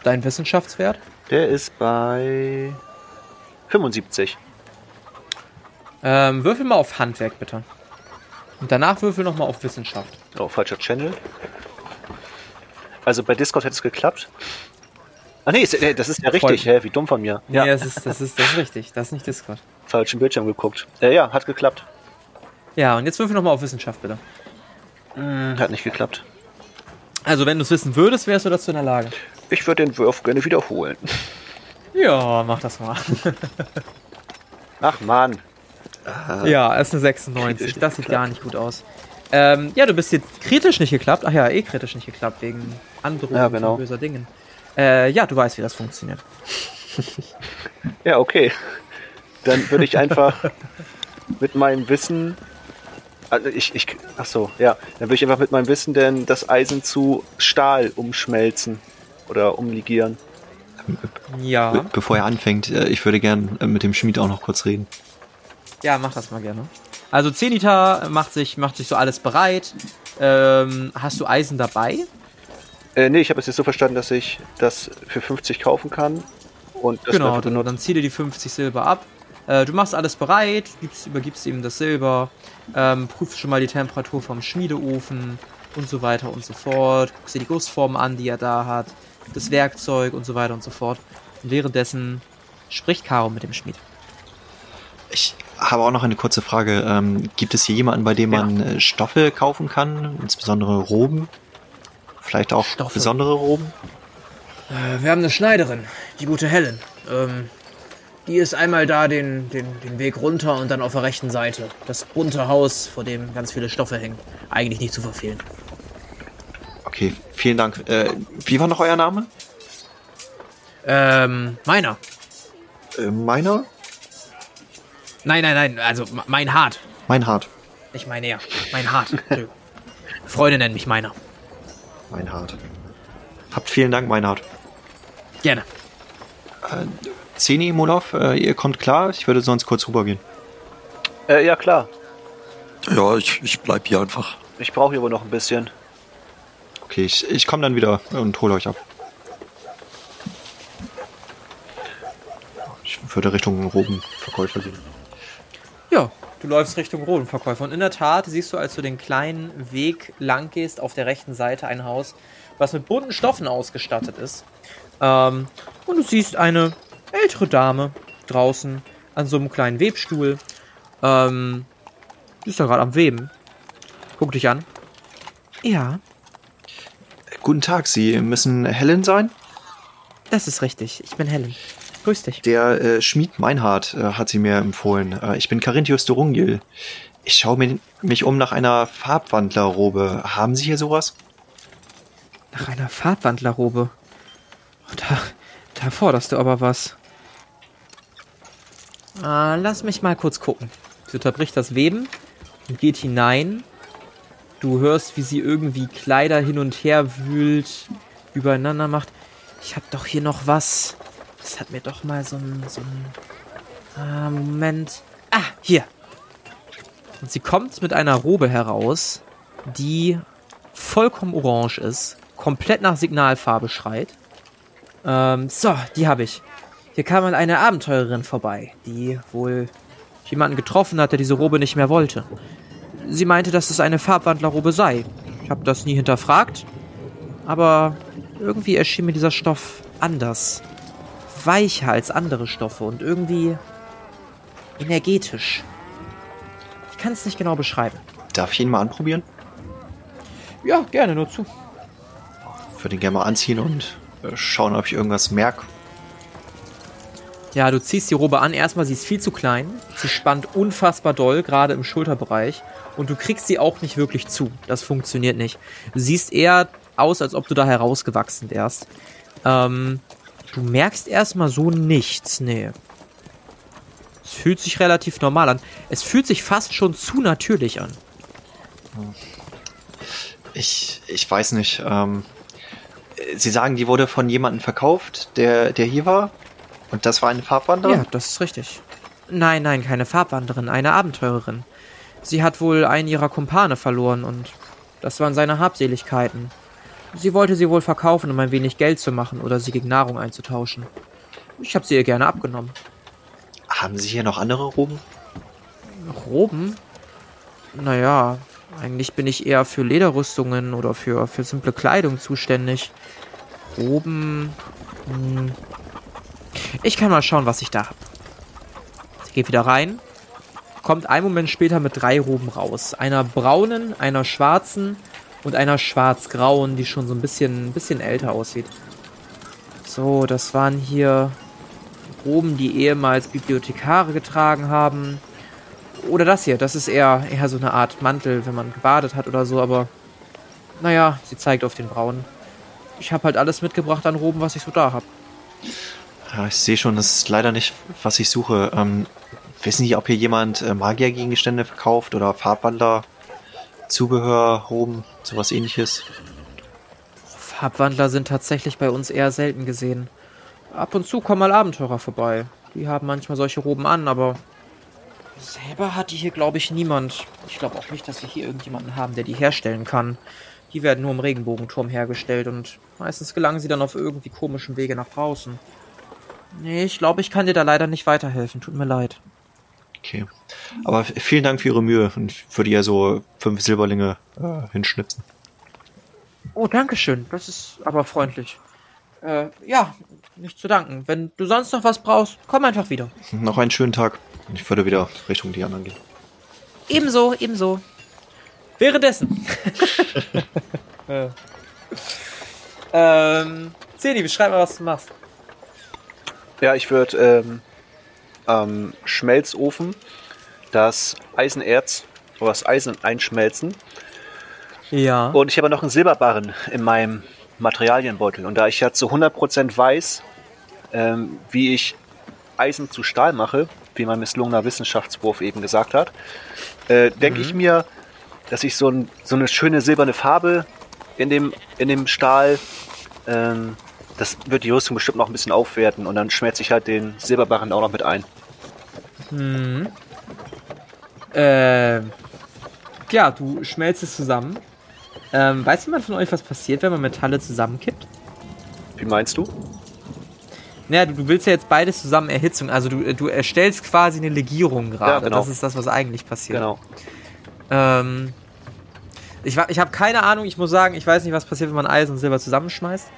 Dein Wissenschaftswert? Der ist bei 75. Ähm, würfel mal auf Handwerk, bitte. Und danach würfel nochmal auf Wissenschaft. Oh, falscher Channel. Also bei Discord hätte es geklappt. Ah nee, das ist ja richtig, Voll. hä? Wie dumm von mir. Ja, das, ist, das, ist, das ist richtig. Das ist nicht Discord. Falschen Bildschirm geguckt. Äh, ja, hat geklappt. Ja, und jetzt würfel nochmal auf Wissenschaft, bitte. Hm, hat nicht geklappt. Also, wenn du es wissen würdest, wärst du dazu in der Lage. Ich würde den Wurf gerne wiederholen. Ja, mach das mal. Ach man. Ja, ist eine 96. Das sieht gar nicht gut aus. Ähm, ja, du bist jetzt kritisch nicht geklappt. Ach ja, eh kritisch nicht geklappt, wegen Androhung Ja, genau. böser Dingen. Äh, ja, du weißt, wie das funktioniert. Ja, okay. Dann würde ich einfach mit meinem Wissen. Also ich, ich, ach so, ja. Dann würde ich einfach mit meinem Wissen denn das Eisen zu Stahl umschmelzen. Oder umligieren. Ja. Be bevor er anfängt, äh, ich würde gern äh, mit dem Schmied auch noch kurz reden. Ja, mach das mal gerne. Also Zenita macht sich, macht sich so alles bereit. Ähm, hast du Eisen dabei? Äh, nee, ich habe es jetzt so verstanden, dass ich das für 50 kaufen kann. Und das genau, dann, dann zieh dir die 50 Silber ab. Äh, du machst alles bereit, gibst, übergibst ihm das Silber, ähm, prüfst schon mal die Temperatur vom Schmiedeofen und so weiter und so fort. Guckst dir die Gussformen an, die er da hat, das Werkzeug und so weiter und so fort. Und währenddessen spricht Caro mit dem Schmied. Ich habe auch noch eine kurze Frage. Ähm, gibt es hier jemanden, bei dem Ja. man äh, Stoffe kaufen kann? Insbesondere Roben? Vielleicht auch Stoffe. besondere Roben? Äh, wir haben eine Schneiderin, die gute Helen. Ähm, die ist einmal da den, den, den Weg runter und dann auf der rechten Seite. Das bunte Haus, vor dem ganz viele Stoffe hängen. Eigentlich nicht zu verfehlen. Okay, vielen Dank. Äh, wie war noch euer Name? Ähm, meiner. Äh, meiner? Nein, nein, nein, also mein Hart. Mein Hart. Ich meine ja, mein Hart. Freunde nennen mich meiner. Mein Hart. Habt vielen Dank, mein Hart. Gerne. Zeni, Molov, äh, ihr kommt klar? Ich würde sonst kurz rübergehen. Äh, ja, klar. Ja, ich, ich bleib hier einfach. Ich brauche hier wohl noch ein bisschen. Okay, ich, ich komme dann wieder und hole euch ab. Ich würde Richtung Robenverkäufer gehen. Ja, du läufst Richtung Rodenverkäufer. Und in der Tat siehst du, als du den kleinen Weg lang gehst, auf der rechten Seite ein Haus, was mit bunten Stoffen ausgestattet ist. Ähm, und du siehst eine ältere Dame draußen an so einem kleinen Webstuhl. Ähm, die ist da gerade am Weben. Guck dich an. Ja, Guten Tag, Sie müssen Helen sein? das ist richtig. Ich bin Helen. Grüß dich. Der äh, Schmied Meinhard äh, hat sie mir empfohlen. Äh, ich bin Carinthius Durungil. Ich schaue mir, mich um nach einer Farbwandlerrobe. Haben Sie hier sowas? Nach einer Farbwandlerrobe. Da, da forderst du aber was. Ah, lass mich mal kurz gucken. Sie unterbricht das Weben und geht hinein. Du hörst, wie sie irgendwie Kleider hin und her wühlt, übereinander macht. Ich hab doch hier noch was. Das hat mir doch mal so ein, so ein ah, Moment. Ah, hier. Und sie kommt mit einer Robe heraus, die vollkommen orange ist, komplett nach Signalfarbe schreit. Ähm, so, die habe ich. Hier kam mal eine Abenteurerin vorbei, die wohl jemanden getroffen hat, der diese Robe nicht mehr wollte. Sie meinte, dass es eine Farbwandlerrobe sei. Ich habe das nie hinterfragt, aber irgendwie erschien mir dieser Stoff anders. Weicher als andere Stoffe und irgendwie energetisch. Ich kann es nicht genau beschreiben. Darf ich ihn mal anprobieren? Ja, gerne, nur zu. Würde ihn gerne mal anziehen und äh, schauen, ob ich irgendwas merke. Ja, du ziehst die Robe an. Erstmal, sie ist viel zu klein. Sie spannt unfassbar doll, gerade im Schulterbereich. Und du kriegst sie auch nicht wirklich zu. Das funktioniert nicht. Du siehst eher aus, als ob du da herausgewachsen wärst. Ähm, du merkst erstmal so nichts. Nee. Es fühlt sich relativ normal an. Es fühlt sich fast schon zu natürlich an. Ich, ich weiß nicht. Ähm, Sie sagen, die wurde von jemandem verkauft, der, der hier war? Und das war eine Farbwanderin? Ja, das ist richtig. Nein, nein, keine Farbwanderin, eine Abenteurerin. Sie hat wohl einen ihrer Kumpane verloren und das waren seine Habseligkeiten. Sie wollte sie wohl verkaufen, um ein wenig Geld zu machen oder sie gegen Nahrung einzutauschen. Ich habe sie ihr gerne abgenommen. Haben Sie hier noch andere Roben? Roben? Naja, eigentlich bin ich eher für Lederrüstungen oder für, für simple Kleidung zuständig. Roben. Hm. Ich kann mal schauen, was ich da habe. Sie geht wieder rein. Kommt einen Moment später mit drei Roben raus. Einer braunen, einer schwarzen und einer schwarz-grauen, die schon so ein bisschen, ein bisschen älter aussieht. So, das waren hier Roben, die ehemals Bibliothekare getragen haben. Oder das hier, das ist eher, eher so eine Art Mantel, wenn man gebadet hat oder so, aber naja, sie zeigt auf den braunen. Ich habe halt alles mitgebracht an Roben, was ich so da habe. Ja, ich sehe schon, das ist leider nicht, was ich suche. Ähm, wissen Sie, ob hier jemand äh, Magiergegenstände verkauft oder Farbwandler, Zubehör, Roben, sowas ähnliches? Farbwandler sind tatsächlich bei uns eher selten gesehen. Ab und zu kommen mal Abenteurer vorbei. Die haben manchmal solche Roben an, aber selber hat die hier, glaube ich, niemand. Ich glaube auch nicht, dass wir hier irgendjemanden haben, der die herstellen kann. Die werden nur im Regenbogenturm hergestellt und meistens gelangen sie dann auf irgendwie komischen Wege nach draußen. Nee, ich glaube, ich kann dir da leider nicht weiterhelfen. Tut mir leid. Okay. Aber vielen Dank für Ihre Mühe und ich würde ja so fünf Silberlinge äh, hinschnitzen. Oh, danke schön. Das ist aber freundlich. Äh, ja, nicht zu danken. Wenn du sonst noch was brauchst, komm einfach wieder. Noch einen schönen Tag. Ich würde wieder Richtung die anderen gehen. Ebenso, ebenso. Währenddessen. äh. ähm, Zeni, beschreib mal, was du machst. Ja, ich würde ähm, am Schmelzofen das Eisenerz oder das Eisen einschmelzen. Ja. Und ich habe noch einen Silberbarren in meinem Materialienbeutel. Und da ich ja zu 100% weiß, ähm, wie ich Eisen zu Stahl mache, wie mein misslungener Wissenschaftswurf eben gesagt hat, äh, denke Mhm. ich mir, dass ich so, ein, so eine schöne silberne Farbe in dem, in dem Stahl, ähm, das wird die Rüstung bestimmt noch ein bisschen aufwerten und dann schmelze ich halt den Silberbarren auch noch mit ein. Hm. Ähm. Ja, du schmelzt es zusammen. Ähm, weiß jemand von euch, was passiert, wenn man Metalle zusammenkippt? Wie meinst du? Naja, du, du willst ja jetzt beides zusammen Erhitzung. Also du, du erstellst quasi eine Legierung gerade. Ja, genau. Das ist das, was eigentlich passiert. Genau. Ähm, ich ich habe keine Ahnung. Ich muss sagen, ich weiß nicht, was passiert, wenn man Eisen und Silber zusammenschmeißt.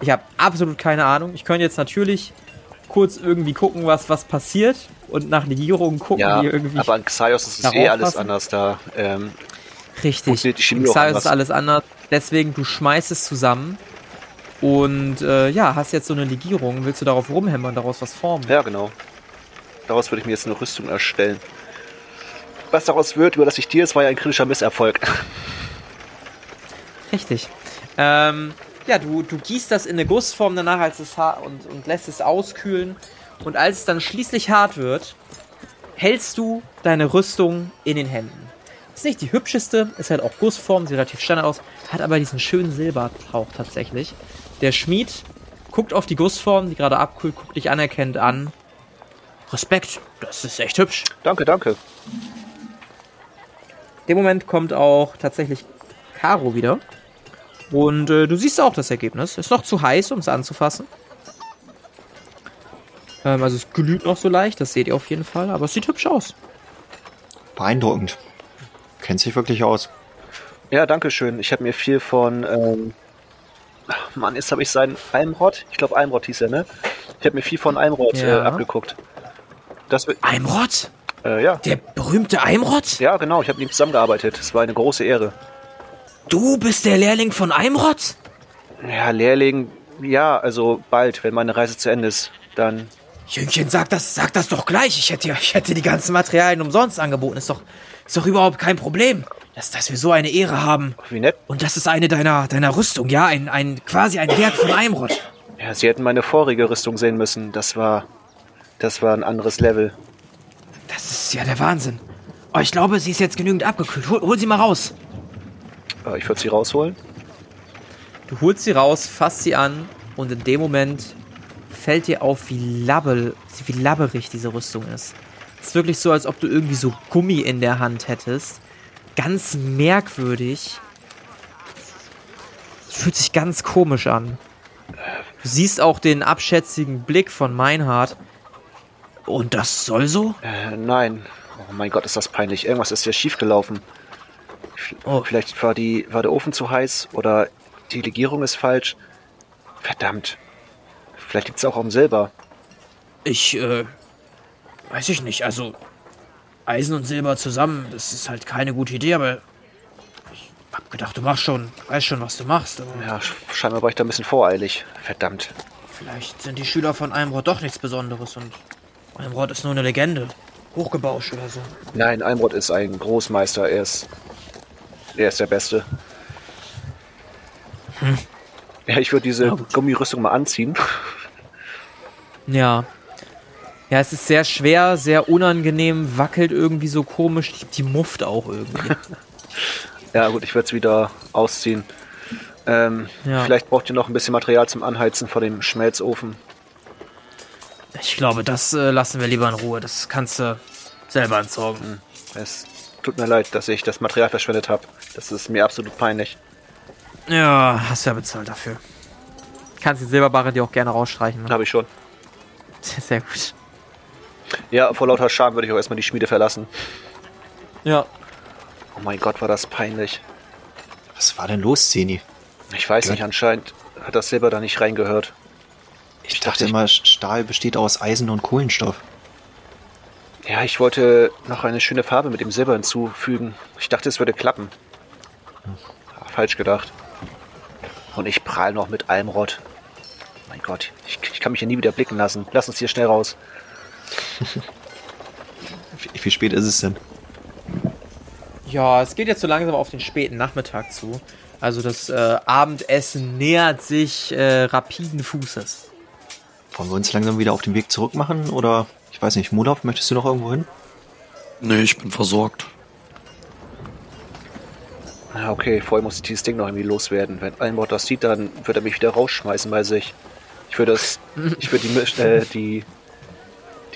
Ich habe absolut keine Ahnung. Ich könnte jetzt natürlich kurz irgendwie gucken, was, was passiert und nach Legierungen gucken, Ja, die irgendwie aber an Xaios ist es eh alles passen. anders da. Ähm, Richtig. In Xaios ist alles anders. Deswegen, du schmeißt es zusammen und äh, ja, hast jetzt so eine Legierung. Willst du darauf rumhämmern, daraus was formen? ja, genau. Daraus würde ich mir jetzt eine Rüstung erstellen. Was daraus wird, überlasse ich dir, es war ja ein kritischer Misserfolg. Richtig. Ähm, ja, du, du gießt das in eine Gussform danach als es und, und lässt es auskühlen. Und als es dann schließlich hart wird, hältst du deine Rüstung in den Händen. Ist nicht die hübscheste, ist halt auch Gussform, sieht relativ standard aus, hat aber diesen schönen Silbertauch tatsächlich. Der Schmied guckt auf die Gussform, die gerade abkühlt, guckt dich anerkennend an. Respekt, das ist echt hübsch. danke, danke. In dem Moment kommt auch tatsächlich Caro wieder. Und äh, du siehst auch das Ergebnis. Ist noch zu heiß, um es anzufassen. Ähm, also es glüht noch so leicht, das seht ihr auf jeden Fall, aber es sieht hübsch aus. Beeindruckend. Kennt sich wirklich aus. Ja, danke schön. Ich habe mir viel von, ähm, ach, Mann, jetzt habe ich seinen Almrod. Ich glaube, Almrod hieß er, ne? Ich habe mir viel von Almrod Ja. äh, abgeguckt. Das wird, Eimrod? äh, ja, Der berühmte Eimrod? ja, genau. Ich habe mit ihm zusammengearbeitet. Es war eine große Ehre. Du bist der Lehrling von Eimrod? Ja, Lehrling, ja, also bald, wenn meine Reise zu Ende ist, dann. Jüngchen, sag das, sag das doch gleich. Ich hätte, ich hätte die ganzen Materialien umsonst angeboten. Ist doch, ist doch überhaupt kein Problem, dass, dass wir so eine Ehre haben. Wie nett. Und das ist eine deiner, deiner Rüstung, ja? Ein, ein, quasi ein Werk von Eimrod. Ja, sie hätten meine vorige Rüstung sehen müssen. Das war, das war ein anderes Level. Das ist ja der Wahnsinn. Oh, ich glaube, sie ist jetzt genügend abgekühlt. Hol, hol sie mal raus. Äh, Ich würde sie rausholen. Du holst sie raus, fasst sie an und in dem Moment fällt dir auf, wie, labbel, wie labberig diese Rüstung ist. Es ist wirklich so, als ob du irgendwie so Gummi in der Hand hättest. Ganz merkwürdig. Fühlt sich ganz komisch an. Du siehst auch den abschätzigen Blick von Meinhard. Und das soll so? Äh, nein. Oh mein Gott, ist das peinlich. Irgendwas ist hier schiefgelaufen. Oh. Vielleicht war, die, war der Ofen zu heiß oder die Legierung ist falsch. Verdammt. Vielleicht liegt es auch am Silber. Ich, äh, weiß ich nicht. Also, Eisen und Silber zusammen, das ist halt keine gute Idee, aber ich hab gedacht, du machst schon, weißt schon, was du machst. Aber Ja, sch- scheinbar war ich da ein bisschen voreilig. Verdammt. vielleicht sind die Schüler von Eimrod doch nichts Besonderes und Eimrod ist nur eine Legende. Hochgebauscht oder so. Nein, Almrod ist ein Großmeister. Er ist, er ist der Beste. Ja, ich würde diese Ja. Gummirüstung mal anziehen. Ja. Ja, es ist sehr schwer, sehr unangenehm, wackelt irgendwie so komisch. Die, die mufft auch irgendwie. Ja, gut, ich würde es wieder ausziehen. Ähm, Ja. Vielleicht braucht ihr noch ein bisschen Material zum Anheizen vor dem Schmelzofen. Ich glaube, das äh, lassen wir lieber in Ruhe. Das kannst du selber entsorgen. Es tut mir leid, dass ich das Material verschwendet habe. Das ist mir absolut peinlich. Ja, hast ja bezahlt dafür. Kannst die Silberbarre dir auch gerne rausstreichen. Ne? Habe ich schon. Sehr gut. Ja, vor lauter Scham würde ich auch erstmal die Schmiede verlassen. Ja. Oh mein Gott, war das peinlich. Was war denn los, Zeni? Ich weiß Gott. nicht, anscheinend hat das Silber da nicht reingehört. Ich, dachte, dachte ich- immer, Stahl besteht aus Eisen und Kohlenstoff. Ja, ich wollte noch eine schöne Farbe mit dem Silber hinzufügen. Ich dachte, es würde klappen. Ja, falsch gedacht. Und ich prahl noch mit Almrod. Mein Gott, ich, ich kann mich hier nie wieder blicken lassen. Lass uns hier schnell raus. Wie, wie spät ist es denn? Ja, es geht jetzt so langsam auf den späten Nachmittag zu. Also das äh, Abendessen nähert sich äh, rapiden Fußes. Wollen wir uns langsam wieder auf den Weg zurück machen? Oder, ich weiß nicht, Mulov, möchtest du noch irgendwo hin? Nee, ich bin versorgt. Ja, okay, vorher muss ich dieses Ding noch irgendwie loswerden. Wenn Almrod das sieht, dann wird er mich wieder rausschmeißen bei sich. Ich würde das, ich würde die, äh, die,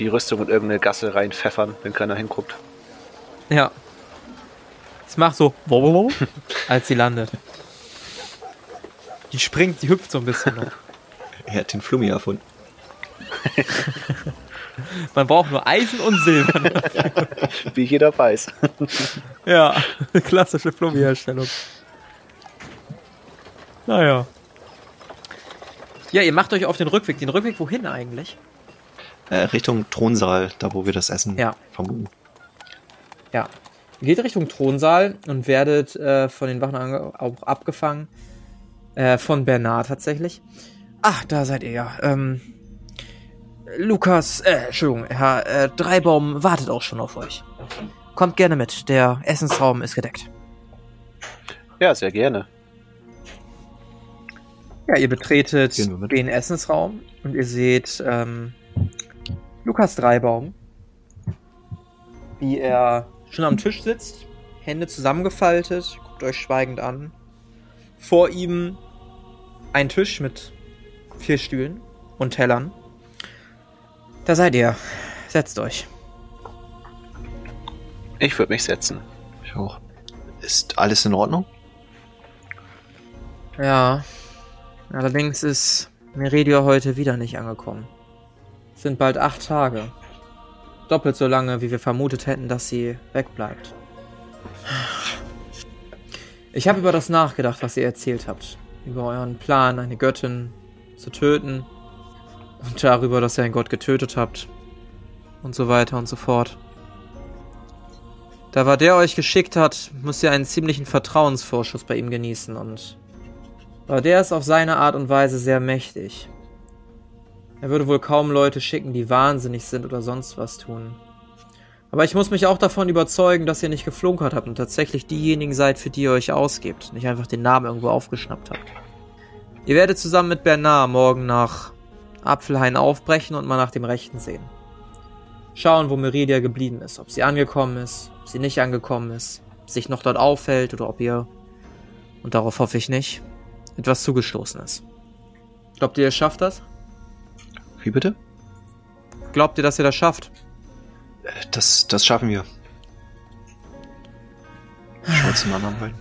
die Rüstung in irgendeine Gasse reinpfeffern, wenn keiner hinguckt. Ja. Es macht so, als sie landet. Die springt, die hüpft so ein bisschen noch. Er hat den Flummi erfunden. Man braucht nur Eisen und Silber. Wie jeder weiß. ja, klassische Flummi-Herstellung. Naja. Ja, ihr macht euch auf den Rückweg. Den Rückweg wohin eigentlich? Äh, Richtung Thronsaal, da wo wir das Essen Ja. vermuten. Ja. Ihr geht Richtung Thronsaal und werdet äh, von den Wachen auch abgefangen. Äh, von Bernard tatsächlich. Ach, da seid ihr ja. Ähm, Lukas, äh, Entschuldigung, Herr äh, Dreibaum wartet auch schon auf euch. Kommt gerne mit, der Essensraum ist gedeckt. Ja, sehr gerne. Ja, ihr betretet den Essensraum und ihr seht ähm, Lukas Dreibaum, wie er schon am Tisch sitzt, Hände zusammengefaltet, guckt euch schweigend an. Vor ihm ein Tisch mit vier Stühlen und Tellern. Da seid ihr. Setzt euch. Ich würde mich setzen. Ich auch. Ist alles in Ordnung? Ja. Allerdings ist Meridia heute wieder nicht angekommen. Es sind bald acht Tage. Doppelt so lange, wie wir vermutet hätten, dass sie wegbleibt. Ich habe über das nachgedacht, was ihr erzählt habt. Über euren Plan, eine Göttin zu töten. Und darüber, dass ihr einen Gott getötet habt. Und so weiter und so fort. Da war der euch geschickt hat, müsst ihr einen ziemlichen Vertrauensvorschuss bei ihm genießen und aber der ist auf seine Art und Weise sehr mächtig. Er würde wohl kaum Leute schicken, die wahnsinnig sind oder sonst was tun. Aber ich muss mich auch davon überzeugen, dass ihr nicht geflunkert habt und tatsächlich diejenigen seid, für die ihr euch ausgebt, nicht einfach den Namen irgendwo aufgeschnappt habt. Ihr werdet zusammen mit Bernard morgen nach Apfelhain aufbrechen und mal nach dem Rechten sehen. Schauen, wo Meridia geblieben ist, ob sie angekommen ist, ob sie nicht angekommen ist, ob sich noch dort auffällt oder ob ihr, und darauf hoffe ich nicht, etwas zugestoßen ist. Glaubt ihr, ihr schafft das? Wie bitte? Glaubt ihr, dass ihr das schafft? Äh, Das, das schaffen wir. Schau zum anderen rein.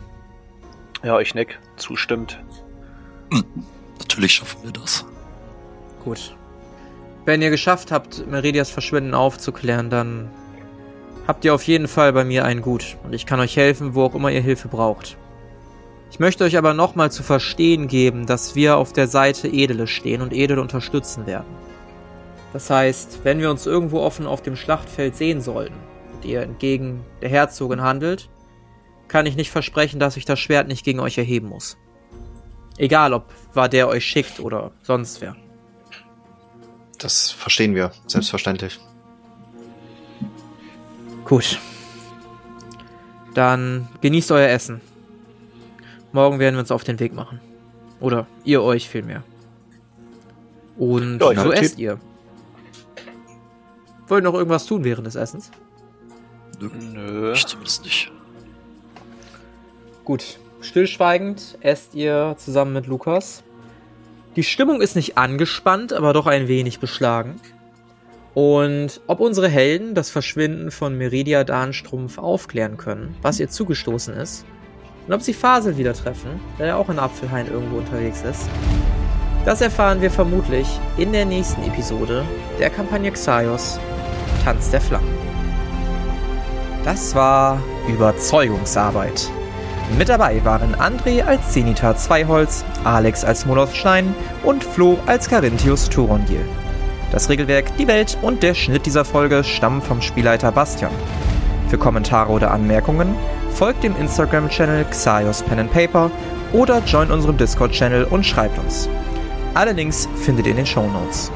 Ja, ich nick. Zustimmt. Natürlich schaffen wir das. Gut. Wenn ihr geschafft habt, Meridias Verschwinden aufzuklären, dann habt ihr auf jeden Fall bei mir ein Gut und ich kann euch helfen, wo auch immer ihr Hilfe braucht. Ich möchte euch aber nochmal zu verstehen geben, dass wir auf der Seite Edele stehen und Edele unterstützen werden. Das heißt, wenn wir uns irgendwo offen auf dem Schlachtfeld sehen sollten und ihr entgegen der Herzogin handelt, kann ich nicht versprechen, dass ich das Schwert nicht gegen euch erheben muss. Egal, ob war der euch schickt oder sonst wer. Das verstehen wir, selbstverständlich. Gut. Dann genießt euer Essen. Morgen werden wir uns auf den Weg machen. Oder ihr euch vielmehr. Und Ja, so esst ihr. Wollt ihr noch irgendwas tun während des Essens? Nö, Nö. ich zumindest nicht. Gut. Stillschweigend esst ihr zusammen mit Lukas. Die Stimmung ist nicht angespannt, aber doch ein wenig beschlagen. Und ob unsere Helden das Verschwinden von Meridia Dahnstrumpf aufklären können, was ihr zugestoßen ist, und ob sie Fasel wieder treffen, der ja auch in Apfelhain irgendwo unterwegs ist, das erfahren wir vermutlich in der nächsten Episode der Kampagne Xaios Tanz der Flammen. Das war Überzeugungsarbeit. Mit dabei waren André als Zenita Zweiholz, Alex als Moloth Stein und Flo als Carinthius Turondil. Das Regelwerk, die Welt und der Schnitt dieser Folge stammen vom Spielleiter Bastian. Für Kommentare oder Anmerkungen folgt dem Instagram-Channel Xaios Pen and Paper oder join unserem Discord-Channel und schreibt uns. Alle Links findet ihr in den Show Notes.